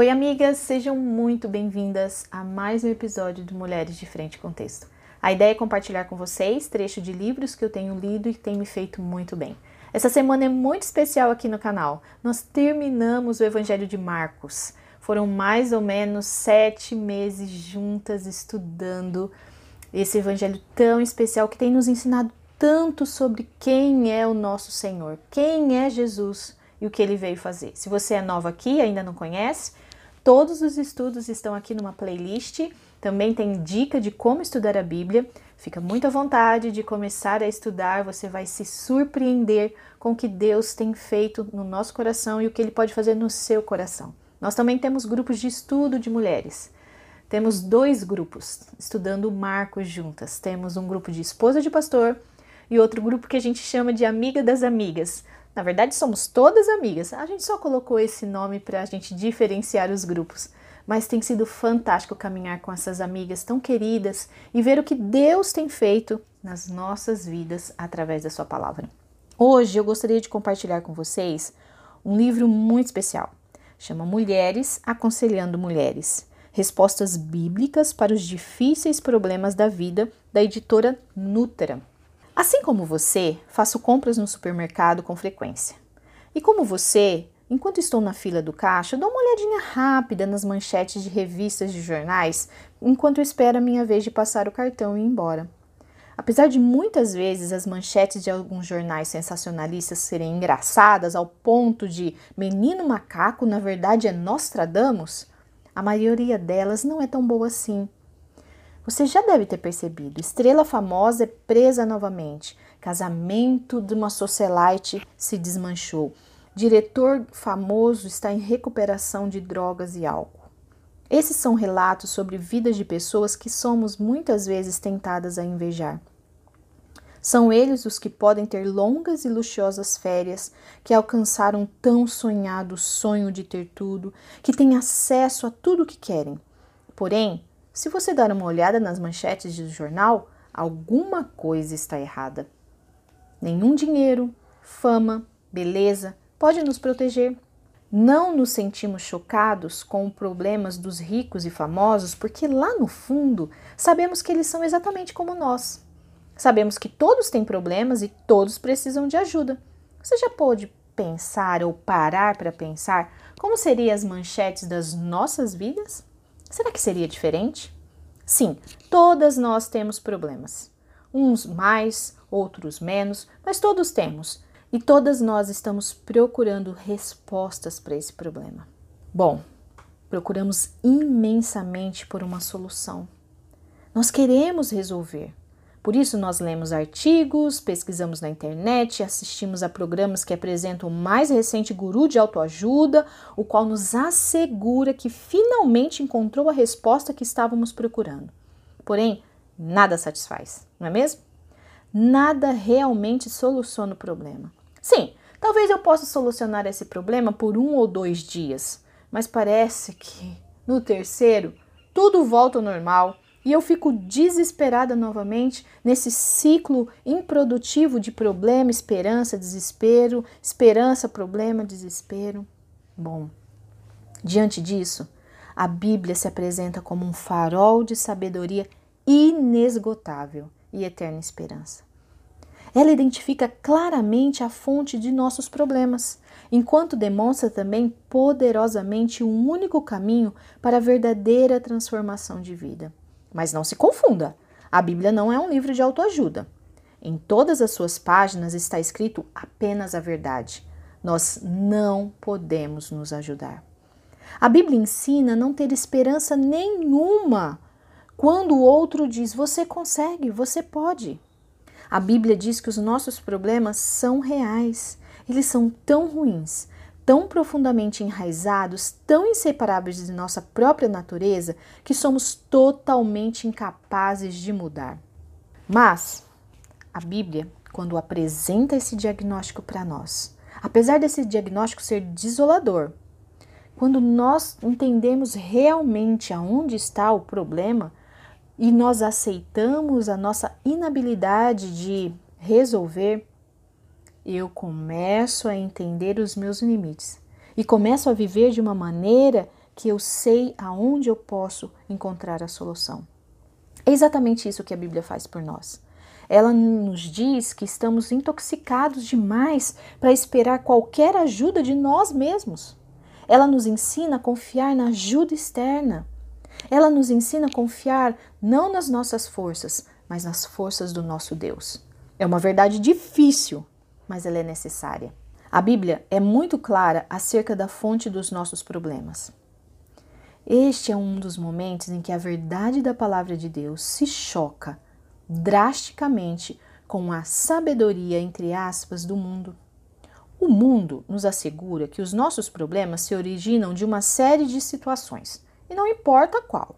Oi, amigas, sejam muito bem-vindas a mais um episódio do Mulheres de Frente com Texto. A ideia é compartilhar com vocês trecho de livros que eu tenho lido e que tem me feito muito bem. Essa semana é muito especial aqui no canal. Nós terminamos o Evangelho de Marcos. Foram mais ou menos sete meses juntas estudando esse Evangelho tão especial que tem nos ensinado tanto sobre quem é o nosso Senhor, quem é Jesus e o que ele veio fazer. Se você é nova aqui e ainda não conhece, todos os estudos estão aqui numa playlist. Também tem dica de como estudar a Bíblia. Fica muito à vontade de começar a estudar, você vai se surpreender com o que Deus tem feito no nosso coração e o que ele pode fazer no seu coração. Nós também temos grupos de estudo de mulheres. Temos dois grupos estudando Marcos juntas. Temos um grupo de esposa de pastor e outro grupo que a gente chama de Amiga das Amigas. Na verdade, somos todas amigas. A gente só colocou esse nome para a gente diferenciar os grupos. Mas tem sido fantástico caminhar com essas amigas tão queridas e ver o que Deus tem feito nas nossas vidas através da Sua palavra. Hoje eu gostaria de compartilhar com vocês um livro muito especial. Chama Mulheres Aconselhando Mulheres. Respostas bíblicas para os difíceis problemas da vida, da editora Nútera. Assim como você, faço compras no supermercado com frequência. E como você, enquanto estou na fila do caixa, dou uma olhadinha rápida nas manchetes de revistas de jornais enquanto espero a minha vez de passar o cartão e ir embora. Apesar de muitas vezes as manchetes de alguns jornais sensacionalistas serem engraçadas ao ponto de menino macaco na verdade é Nostradamus, a maioria delas não é tão boa assim. Você já deve ter percebido: estrela famosa é presa novamente. Casamento de uma socialite se desmanchou. Diretor famoso está em recuperação de drogas e álcool. Esses são relatos sobre vidas de pessoas que somos muitas vezes tentadas a invejar. São eles os que podem ter longas e luxuosas férias, que alcançaram tão sonhado sonho de ter tudo, que têm acesso a tudo o que querem. Porém, se você dar uma olhada nas manchetes do jornal, alguma coisa está errada. Nenhum dinheiro, fama, beleza pode nos proteger. Não nos sentimos chocados com problemas dos ricos e famosos, porque lá no fundo sabemos que eles são exatamente como nós. Sabemos que todos têm problemas e todos precisam de ajuda. Você já pôde pensar ou parar para pensar como seriam as manchetes das nossas vidas? Será que seria diferente? Sim, todas nós temos problemas. Uns mais, outros menos, mas todos temos. E todas nós estamos procurando respostas para esse problema. Bom, procuramos imensamente por uma solução. Nós queremos resolver. Por isso, nós lemos artigos, pesquisamos na internet, assistimos a programas que apresentam o mais recente guru de autoajuda, o qual nos assegura que finalmente encontrou a resposta que estávamos procurando. Porém, nada satisfaz, não é mesmo? Nada realmente soluciona o problema. Sim, talvez eu possa solucionar esse problema por um ou dois dias, mas parece que no terceiro tudo volta ao normal e eu fico desesperada novamente nesse ciclo improdutivo de problema, esperança, desespero, esperança, problema, desespero. Bom, diante disso, a Bíblia se apresenta como um farol de sabedoria inesgotável e eterna esperança. Ela identifica claramente a fonte de nossos problemas, enquanto demonstra também poderosamente um único caminho para a verdadeira transformação de vida. Mas não se confunda, a Bíblia não é um livro de autoajuda. Em todas as suas páginas está escrito apenas a verdade. Nós não podemos nos ajudar. A Bíblia ensina não ter esperança nenhuma quando o outro diz: você consegue, você pode. A Bíblia diz que os nossos problemas são reais, eles são tão ruins, tão profundamente enraizados, tão inseparáveis de nossa própria natureza, que somos totalmente incapazes de mudar. Mas a Bíblia, quando apresenta esse diagnóstico para nós, apesar desse diagnóstico ser desolador, quando nós entendemos realmente aonde está o problema e nós aceitamos a nossa inabilidade de resolver, eu começo a entender os meus limites e começo a viver de uma maneira porque eu sei aonde eu posso encontrar a solução. É exatamente isso que a Bíblia faz por nós. Ela nos diz que estamos intoxicados demais para esperar qualquer ajuda de nós mesmos. Ela nos ensina a confiar na ajuda externa. Ela nos ensina a confiar não nas nossas forças, mas nas forças do nosso Deus. É uma verdade difícil, mas ela é necessária. A Bíblia é muito clara acerca da fonte dos nossos problemas. Este é um dos momentos em que a verdade da palavra de Deus se choca drasticamente com a sabedoria, entre aspas, do mundo. O mundo nos assegura que os nossos problemas se originam de uma série de situações, e não importa qual.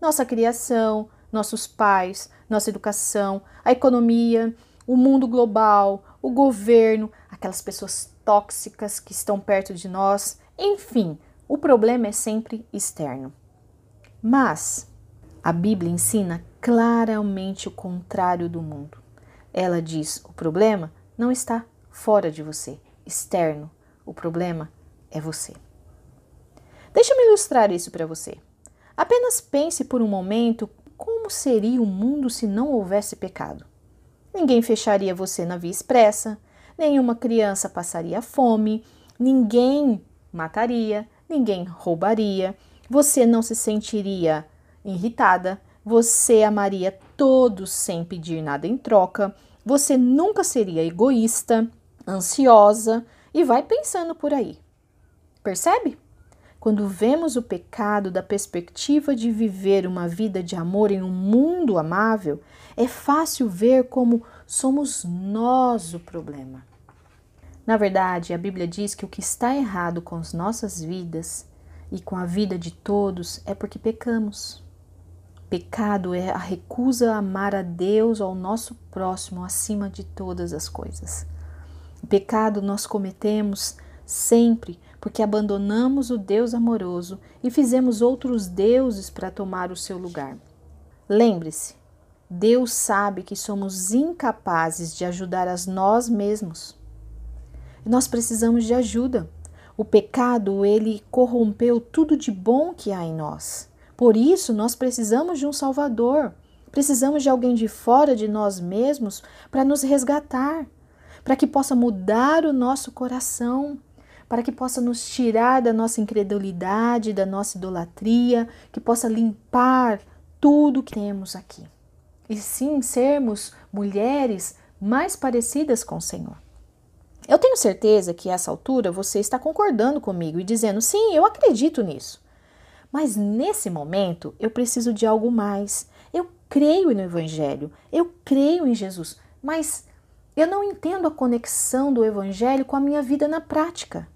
Nossa criação, nossos pais, nossa educação, a economia, o mundo global, o governo, aquelas pessoas tóxicas que estão perto de nós, enfim, o problema é sempre externo. Mas a Bíblia ensina claramente o contrário do mundo. Ela diz: o problema não está fora de você, externo. O problema é você. Deixa-me ilustrar isso para você. Apenas pense por um momento como seria o mundo se não houvesse pecado. Ninguém fecharia você na via expressa, nenhuma criança passaria fome, ninguém mataria, ninguém roubaria, você não se sentiria irritada, você amaria todos sem pedir nada em troca, você nunca seria egoísta, ansiosa e vai pensando por aí. Percebe? Quando vemos o pecado da perspectiva de viver uma vida de amor em um mundo amável, é fácil ver como somos nós o problema. Na verdade, a Bíblia diz que o que está errado com as nossas vidas e com a vida de todos é porque pecamos. Pecado é a recusa a amar a Deus ou ao nosso próximo acima de todas as coisas. O pecado nós cometemos sempre porque abandonamos o Deus amoroso e fizemos outros deuses para tomar o seu lugar. Lembre-se, Deus sabe que somos incapazes de ajudar a nós mesmos. Nós precisamos de ajuda. O pecado, ele corrompeu tudo de bom que há em nós. Por isso, nós precisamos de um Salvador. Precisamos de alguém de fora de nós mesmos para nos resgatar, para que possa mudar o nosso coração, para que possa nos tirar da nossa incredulidade, da nossa idolatria, que possa limpar tudo que temos aqui. E sim sermos mulheres mais parecidas com o Senhor. Eu tenho certeza que a essa altura você está concordando comigo e dizendo: sim, eu acredito nisso. Mas nesse momento eu preciso de algo mais. Eu creio no Evangelho, eu creio em Jesus, mas eu não entendo a conexão do Evangelho com a minha vida na prática.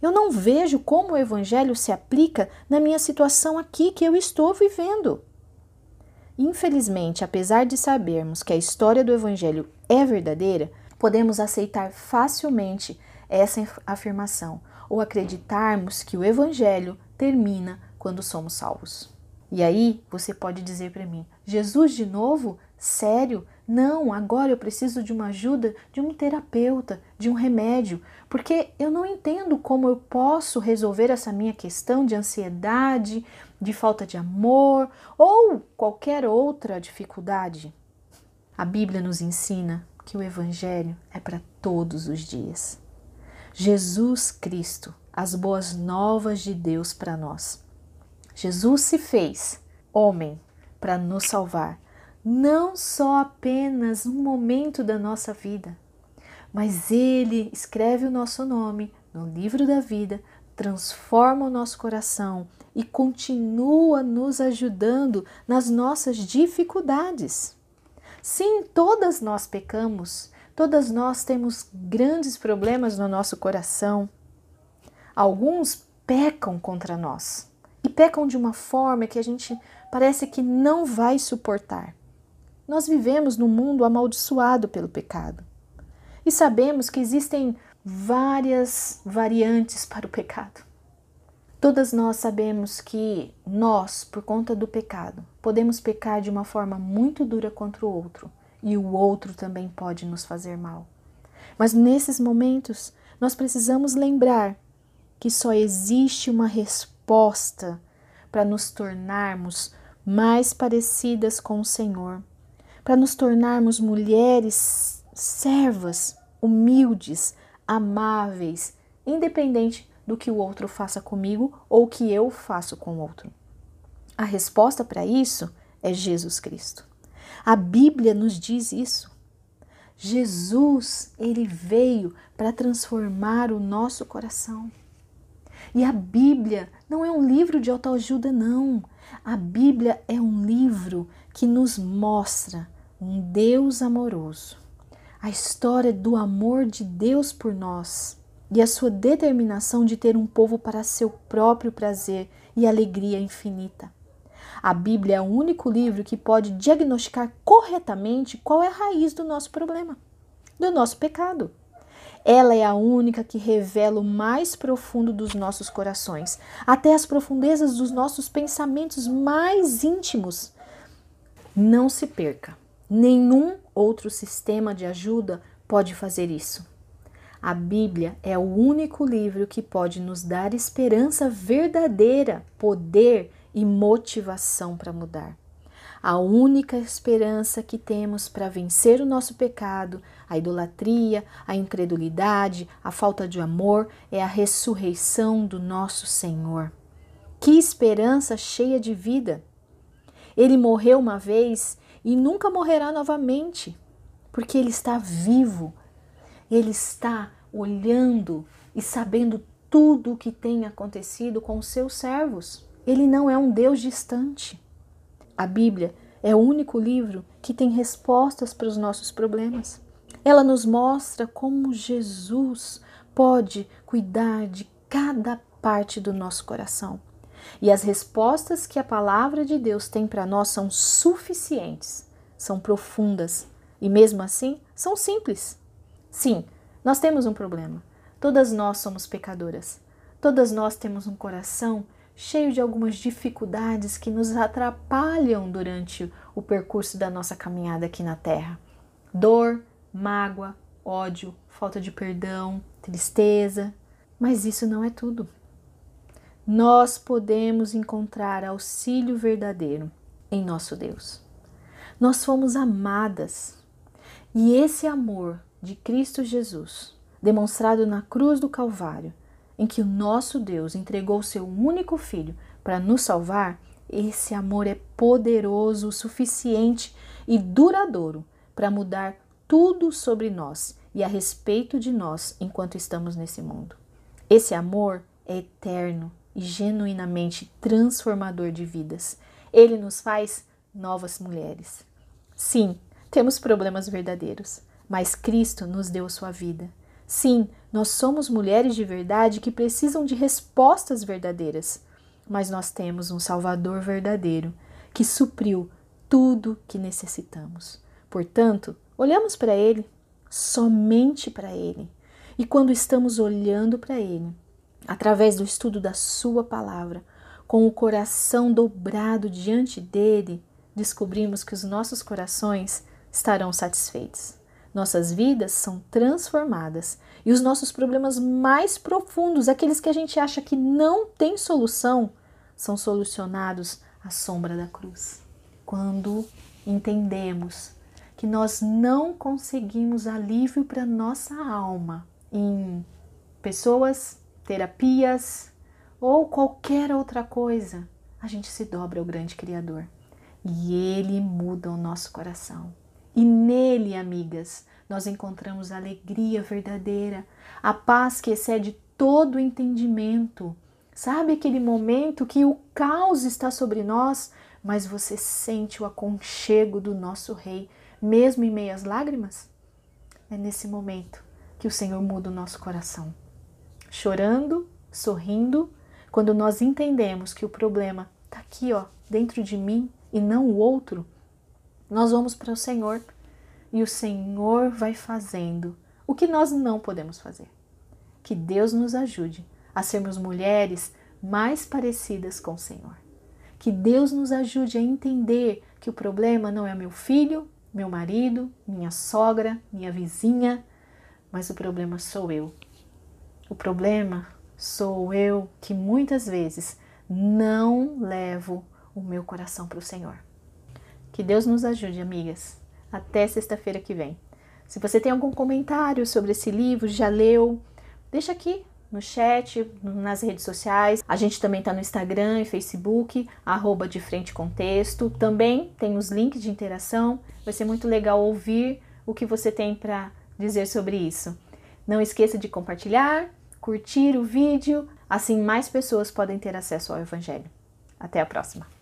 Eu não vejo como o Evangelho se aplica na minha situação aqui que eu estou vivendo. Infelizmente, apesar de sabermos que a história do Evangelho é verdadeira, podemos aceitar facilmente essa afirmação ou acreditarmos que o Evangelho termina quando somos salvos. E aí você pode dizer para mim: Jesus de novo? Sério? Não, agora eu preciso de uma ajuda de um terapeuta, de um remédio, porque eu não entendo como eu posso resolver essa minha questão de ansiedade, de falta de amor ou qualquer outra dificuldade. A Bíblia nos ensina que o Evangelho é para todos os dias. Jesus Cristo, as boas novas de Deus para nós. Jesus se fez homem para nos salvar, não só apenas um momento da nossa vida, mas ele escreve o nosso nome no livro da vida, transforma o nosso coração e continua nos ajudando nas nossas dificuldades. Sim, todas nós pecamos, todas nós temos grandes problemas no nosso coração. Alguns pecam contra nós, e pecam de uma forma que a gente parece que não vai suportar. Nós vivemos num mundo amaldiçoado pelo pecado e sabemos que existem várias variantes para o pecado. Todas nós sabemos que nós, por conta do pecado, podemos pecar de uma forma muito dura contra o outro e o outro também pode nos fazer mal. Mas nesses momentos, nós precisamos lembrar que só existe uma resposta para nos tornarmos mais parecidas com o Senhor, para nos tornarmos mulheres servas, humildes, amáveis, independente do que o outro faça comigo ou que eu faço com o outro. A resposta para isso é Jesus Cristo. A Bíblia nos diz isso. Jesus, ele veio para transformar o nosso coração. E a Bíblia não é um livro de autoajuda, não. A Bíblia é um livro que nos mostra um Deus amoroso, a história do amor de Deus por nós e a sua determinação de ter um povo para seu próprio prazer e alegria infinita. A Bíblia é o único livro que pode diagnosticar corretamente qual é a raiz do nosso problema, do nosso pecado. Ela é a única que revela o mais profundo dos nossos corações, até as profundezas dos nossos pensamentos mais íntimos. Não se perca. Nenhum outro sistema de ajuda pode fazer isso. A Bíblia é o único livro que pode nos dar esperança verdadeira, poder e motivação para mudar. A única esperança que temos para vencer o nosso pecado, a idolatria, a incredulidade, a falta de amor é a ressurreição do nosso Senhor. Que esperança cheia de vida! Ele morreu uma vez e nunca morrerá novamente, porque ele está vivo. Ele está olhando e sabendo tudo o que tem acontecido com os seus servos. Ele não é um Deus distante. A Bíblia é o único livro que tem respostas para os nossos problemas. Ela nos mostra como Jesus pode cuidar de cada parte do nosso coração. E as respostas que a palavra de Deus tem para nós são suficientes, são profundas e, mesmo assim, são simples. Sim, nós temos um problema. Todas nós somos pecadoras. Todas nós temos um coração cheio de algumas dificuldades que nos atrapalham durante o percurso da nossa caminhada aqui na Terra. Dor, mágoa, ódio, falta de perdão, tristeza. Mas isso não é tudo. Nós podemos encontrar auxílio verdadeiro em nosso Deus. Nós fomos amadas e esse amor de Cristo Jesus, demonstrado na cruz do Calvário, em que o nosso Deus entregou seu único filho para nos salvar, esse amor é poderoso suficiente e duradouro para mudar tudo sobre nós e a respeito de nós enquanto estamos nesse mundo. Esse amor é eterno e genuinamente transformador de vidas. Ele nos faz novas mulheres. Sim, temos problemas verdadeiros, mas Cristo nos deu sua vida. Sim, nós somos mulheres de verdade que precisam de respostas verdadeiras, mas nós temos um Salvador verdadeiro que supriu tudo que necessitamos. Portanto, olhamos para Ele, somente para Ele. E quando estamos olhando para Ele, através do estudo da Sua palavra, com o coração dobrado diante dele, descobrimos que os nossos corações estarão satisfeitos nossas vidas são transformadas e os nossos problemas mais profundos, aqueles que a gente acha que não tem solução, são solucionados à sombra da cruz. Quando entendemos que nós não conseguimos alívio para nossa alma em pessoas, terapias ou qualquer outra coisa, a gente se dobra ao grande Criador e ele muda o nosso coração. E nele, amigas, nós encontramos a alegria verdadeira, a paz que excede todo entendimento. Sabe aquele momento que o caos está sobre nós, mas você sente o aconchego do nosso Rei, mesmo em meio às lágrimas? É nesse momento que o Senhor muda o nosso coração. Chorando, sorrindo, quando nós entendemos que o problema está aqui, ó, dentro de mim e não o outro, nós vamos para o Senhor e o Senhor vai fazendo o que nós não podemos fazer. Que Deus nos ajude a sermos mulheres mais parecidas com o Senhor. Que Deus nos ajude a entender que o problema não é meu filho, meu marido, minha sogra, minha vizinha, mas o problema sou eu. O problema sou eu que muitas vezes não levo o meu coração para o Senhor. Que Deus nos ajude, amigas. Até sexta-feira que vem. Se você tem algum comentário sobre esse livro, já leu, deixa aqui no chat, nas redes sociais. A gente também está no Instagram e Facebook, arroba de frente. Também tem os links de interação. Vai ser muito legal ouvir o que você tem para dizer sobre isso. Não esqueça de compartilhar, curtir o vídeo, assim mais pessoas podem ter acesso ao Evangelho. Até a próxima!